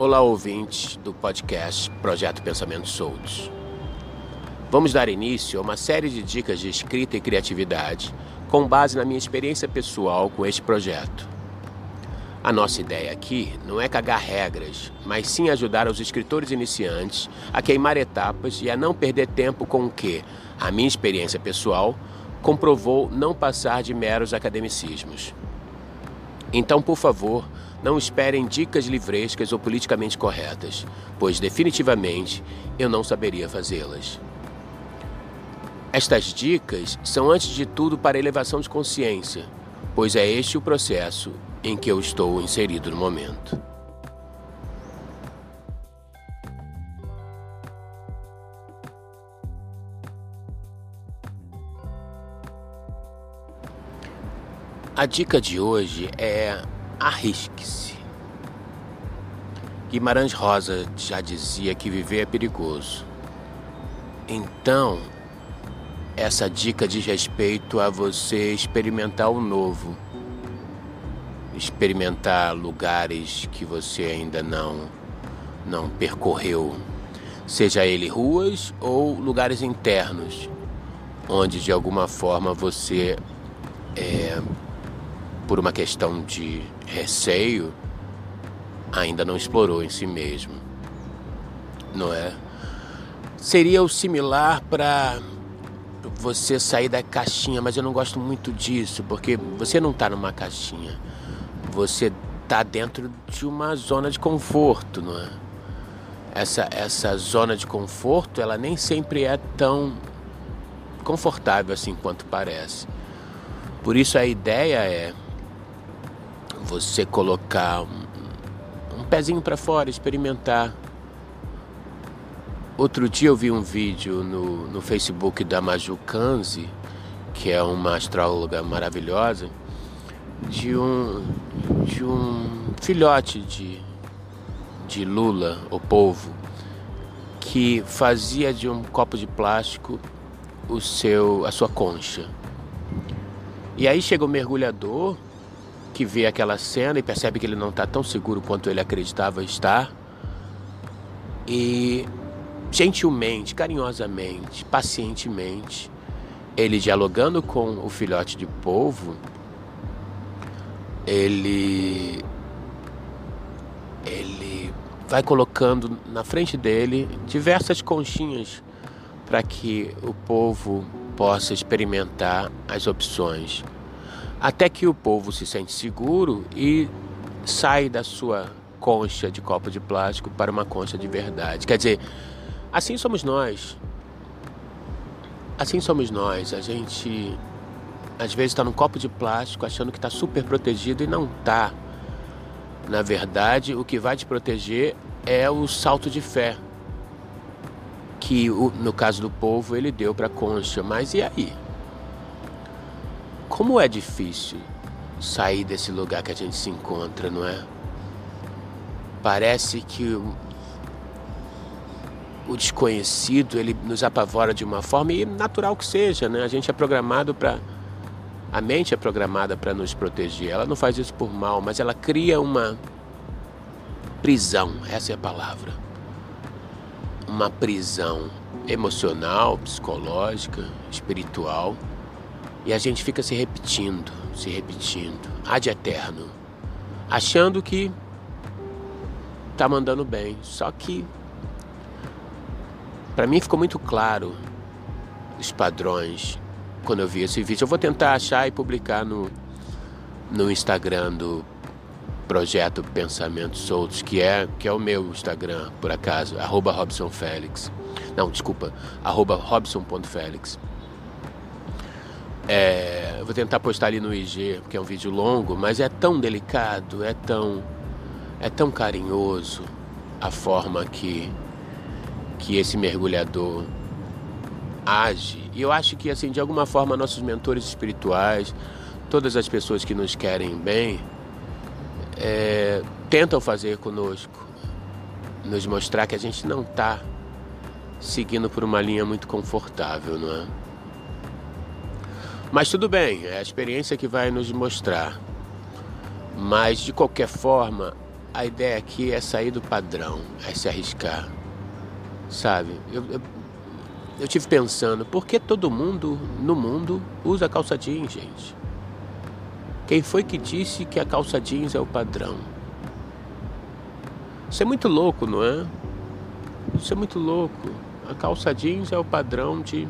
Olá, ouvintes do podcast Projeto Pensamentos Soltos. Vamos dar início a uma série de dicas de escrita e criatividade com base na minha experiência pessoal com este projeto. A nossa ideia aqui não é cagar regras, mas sim ajudar os escritores iniciantes a queimar etapas e a não perder tempo com o que a minha experiência pessoal comprovou não passar de meros academicismos. Então, por favor, não esperem dicas livrescas ou politicamente corretas, pois definitivamente eu não saberia fazê-las. Estas dicas são, antes de tudo, para elevação de consciência, pois é este o processo em que eu estou inserido no momento. A dica de hoje é arrisque-se. Guimarães Rosa já dizia que viver é perigoso. Então, essa dica diz respeito a você experimentar o novo, experimentar lugares que você ainda não não percorreu, seja ele ruas ou lugares internos, onde de alguma forma você, é, por uma questão de receio, ainda não explorou em si mesmo, não é? Seria o similar para você sair da caixinha, mas eu não gosto muito disso, porque você não está numa caixinha. Você está dentro de uma zona de conforto, não é? Essa, essa zona de conforto, ela nem sempre é tão confortável assim quanto parece. Por isso a ideia é você colocar um, um pezinho para fora, experimentar Outro dia eu vi um vídeo no, no Facebook da Maju Kanzi, que é uma astróloga maravilhosa, de um, de um filhote de, de lula, o polvo, que fazia de um copo de plástico o seu, a sua concha. E aí chega o mergulhador que vê aquela cena e percebe que ele não está tão seguro quanto ele acreditava estar. E gentilmente, carinhosamente, pacientemente, ele dialogando com o filhote de polvo, ele ele vai colocando na frente dele diversas conchinhas para que o povo possa experimentar as opções. Até que o povo se sente seguro e sai da sua concha de copo de plástico para uma concha de verdade. Quer dizer, Assim somos nós. Assim somos nós. A gente às vezes está num copo de plástico achando que está super protegido e não está. Na verdade, o que vai te proteger é o salto de fé que no caso do povo ele deu para a concha. Mas e aí? Como é difícil sair desse lugar que a gente se encontra, não é? Parece que o desconhecido ele nos apavora de uma forma e natural que seja, né? A gente é programado para a mente é programada para nos proteger. Ela não faz isso por mal, mas ela cria uma prisão, essa é a palavra. Uma prisão emocional, psicológica, espiritual. E a gente fica se repetindo, se repetindo, ad eterno, achando que tá mandando bem. Só que para mim ficou muito claro os padrões quando eu vi esse vídeo. Eu vou tentar achar e publicar no, no Instagram do projeto Pensamentos Soltos, que é, que é o meu Instagram, por acaso, arroba Robson Félix. Não, desculpa, arroba Robson.Félix. É, vou tentar postar ali no IG, porque é um vídeo longo, mas é tão delicado, é tão, é tão carinhoso a forma que que esse mergulhador age. E eu acho que, assim, de alguma forma, nossos mentores espirituais, todas as pessoas que nos querem bem, é, tentam fazer conosco, nos mostrar que a gente não está seguindo por uma linha muito confortável, não é? Mas tudo bem, é a experiência que vai nos mostrar. Mas de qualquer forma, a ideia aqui é sair do padrão, é se arriscar. Sabe? Eu, eu, eu tive pensando, por que todo mundo no mundo usa calça jeans, gente? Quem foi que disse que a calça jeans é o padrão? Isso é muito louco, não é? Isso é muito louco. A calça jeans é o padrão de.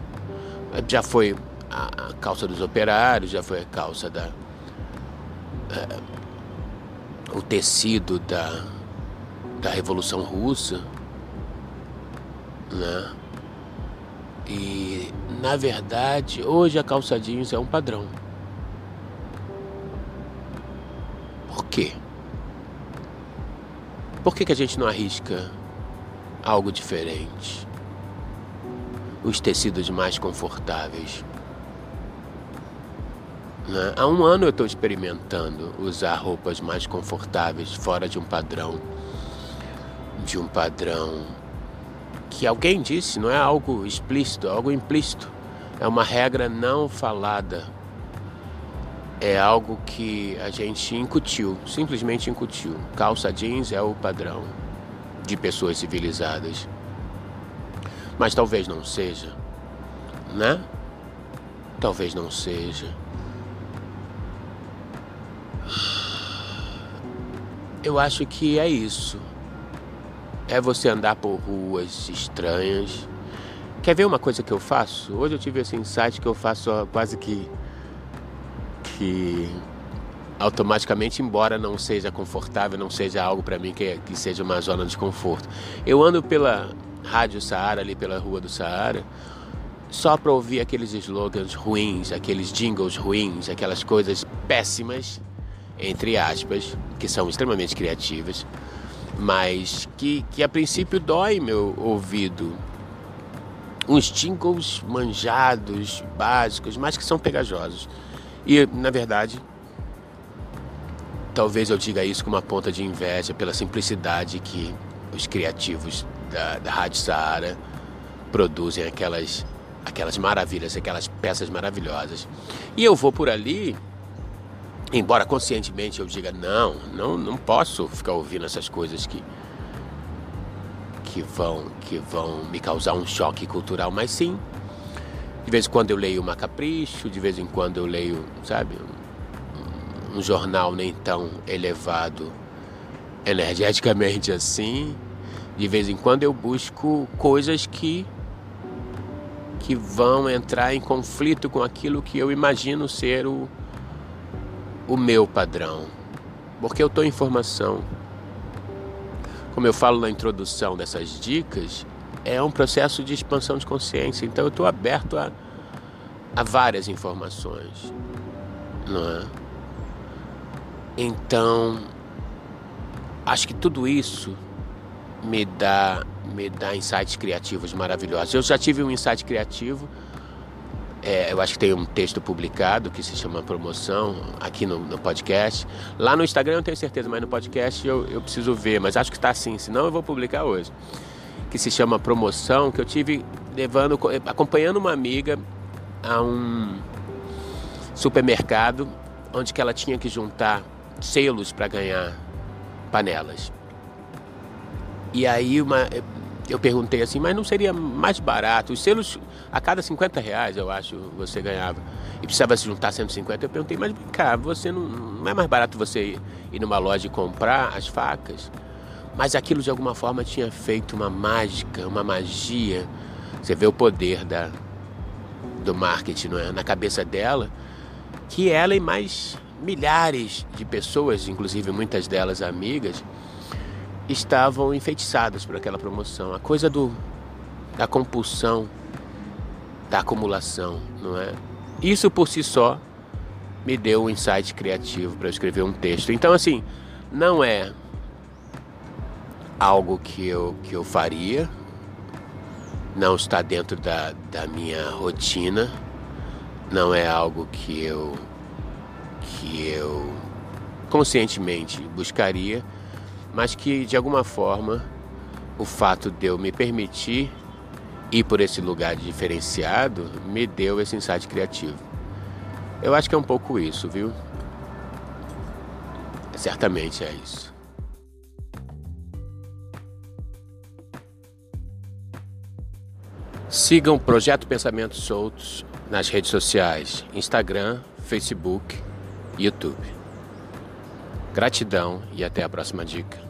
Já foi a, calça dos operários, já foi a calça da. É, o tecido da, da Revolução Russa, né? E na verdade, hoje a calça jeans é um padrão. Por quê? Por que, que a gente não arrisca algo diferente? Os tecidos mais confortáveis. Né? Há um ano eu estou experimentando usar roupas mais confortáveis, fora de um padrão. De um padrão que alguém disse, não é algo explícito, é algo implícito. É uma regra não falada. É algo que a gente incutiu, simplesmente incutiu. Calça jeans é o padrão de pessoas civilizadas. Mas talvez não seja, né? Talvez não seja. Eu acho que é isso é você andar por ruas estranhas. Quer ver uma coisa que eu faço? Hoje eu tive esse insight que eu faço quase que que automaticamente, embora não seja confortável, não seja algo para mim que, que seja uma zona de conforto. Eu ando pela Rádio Saara, ali pela Rua do Saara, só para ouvir aqueles slogans ruins, aqueles jingles ruins, aquelas coisas péssimas, entre aspas, que são extremamente criativas mas que, que a princípio dói meu ouvido. Uns jingles manjados, básicos, mas que são pegajosos. E, na verdade, talvez eu diga isso com uma ponta de inveja pela simplicidade que os criativos da, da Rádio Saara produzem aquelas, aquelas maravilhas, aquelas peças maravilhosas. E eu vou por ali Embora conscientemente eu diga não, não, não posso ficar ouvindo essas coisas que que vão que vão me causar um choque cultural, mas sim, de vez em quando eu leio uma capricho, de vez em quando eu leio, sabe, um, um jornal nem tão elevado energeticamente assim. De vez em quando eu busco coisas que que vão entrar em conflito com aquilo que eu imagino ser o o meu padrão, porque eu estou em formação. Como eu falo na introdução dessas dicas, é um processo de expansão de consciência, então eu estou aberto a, a várias informações, não é? Então, acho que tudo isso me dá me dá insights criativos maravilhosos. Eu já tive um insight criativo é, eu acho que tem um texto publicado que se chama Promoção aqui no, no, podcast. Lá no Instagram eu não tenho certeza, mas no podcast eu, eu preciso ver. Mas acho que está assim, senão eu vou publicar hoje. Que se chama Promoção, que eu tive levando, acompanhando uma amiga a um supermercado onde que ela tinha que juntar selos para ganhar panelas. E aí uma, eu perguntei assim, mas não seria mais barato? Os selos, a cada 50 reais, eu acho, você ganhava. E precisava se juntar 150. Eu perguntei, mas cá, você não, não é mais barato você ir numa loja e comprar as facas? Mas aquilo de alguma forma tinha feito uma mágica, uma magia. Você vê o poder da, do marketing não é? na cabeça dela, que ela e mais milhares de pessoas, inclusive muitas delas amigas, estavam enfeitiçadas por aquela promoção. A coisa do da compulsão, da acumulação, não é? Isso por si só me deu um insight criativo para escrever um texto. Então assim, não é algo que eu que eu faria, não está dentro da, da minha rotina, não é algo que eu que eu conscientemente buscaria mas que de alguma forma o fato de eu me permitir ir por esse lugar diferenciado me deu esse insight criativo. Eu acho que é um pouco isso, viu? Certamente é isso. Sigam o Projeto Pensamentos Soltos nas redes sociais: Instagram, Facebook, YouTube. Gratidão e até a próxima dica.